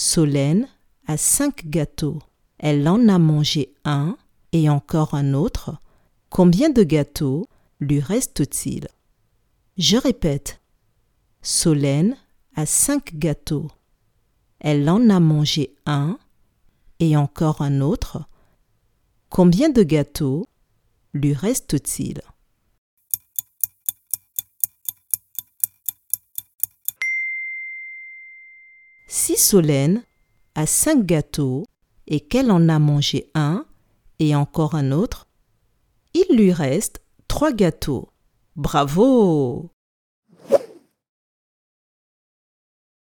Solène a cinq gâteaux. Elle en a mangé un et encore un autre. Combien de gâteaux lui reste-t-il? Je répète. Solène a cinq gâteaux. Elle en a mangé un et encore un autre. Combien de gâteaux lui reste-t-il? Si Solène a cinq gâteaux et qu'elle en a mangé un et encore un autre, il lui reste trois gâteaux. Bravo